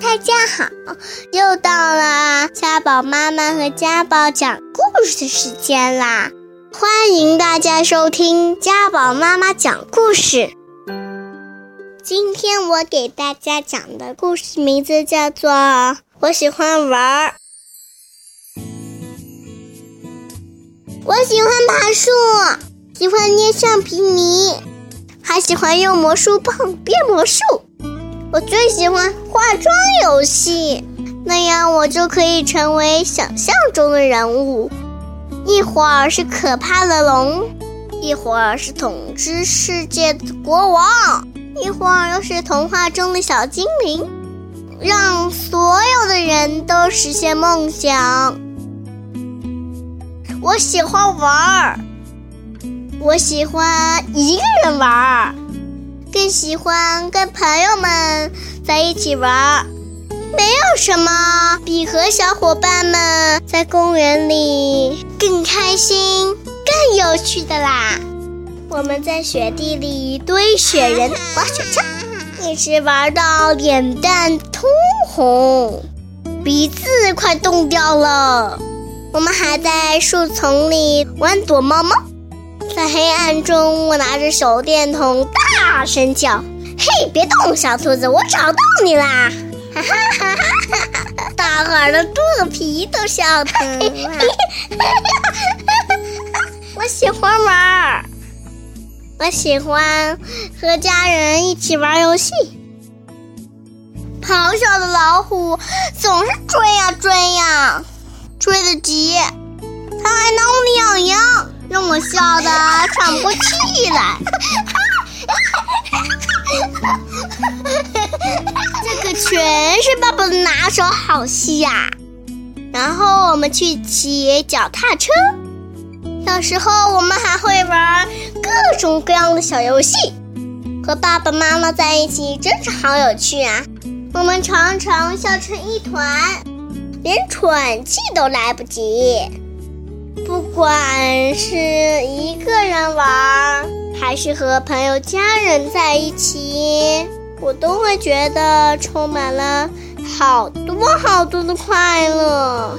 大家好，又到了家宝妈妈和家宝讲故事的时间啦！欢迎大家收听家宝妈妈讲故事。今天我给大家讲的故事名字叫做《我喜欢玩儿》。我喜欢爬树，喜欢捏橡皮泥，还喜欢用魔术棒变魔术。我最喜欢化妆游戏，那样我就可以成为想象中的人物。一会儿是可怕的龙，一会儿是统治世界的国王，一会儿又是童话中的小精灵，让所有的人都实现梦想。我喜欢玩儿，我喜欢一个人玩儿。更喜欢跟朋友们在一起玩，没有什么比和小伙伴们在公园里更开心、更有趣的啦！我们在雪地里堆雪人、滑雪橇，一直玩到脸蛋通红，鼻子快冻掉了。我们还在树丛里玩躲猫猫。在黑暗中，我拿着手电筒，大声叫：“嘿，别动，小兔子，我找到你啦！”哈哈哈哈哈！大伙的肚子皮都笑疼了。我喜欢玩，我喜欢和家人一起玩游戏。咆哮的老虎总是追呀追呀，追得急，它还挠你痒。我笑得喘不过气来。这可全是爸爸的拿手好戏呀！然后我们去骑脚踏车，有时候我们还会玩各种各样的小游戏。和爸爸妈妈在一起真是好有趣啊！我们常常笑成一团，连喘气都来不及。不管是一个人玩，还是和朋友、家人在一起，我都会觉得充满了好多好多的快乐，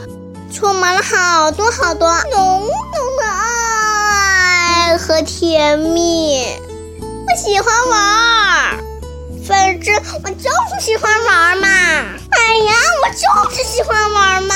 充满了好多好多浓浓的爱和甜蜜。我喜欢玩，反正我就是喜欢玩嘛。哎呀，我就是喜欢玩嘛。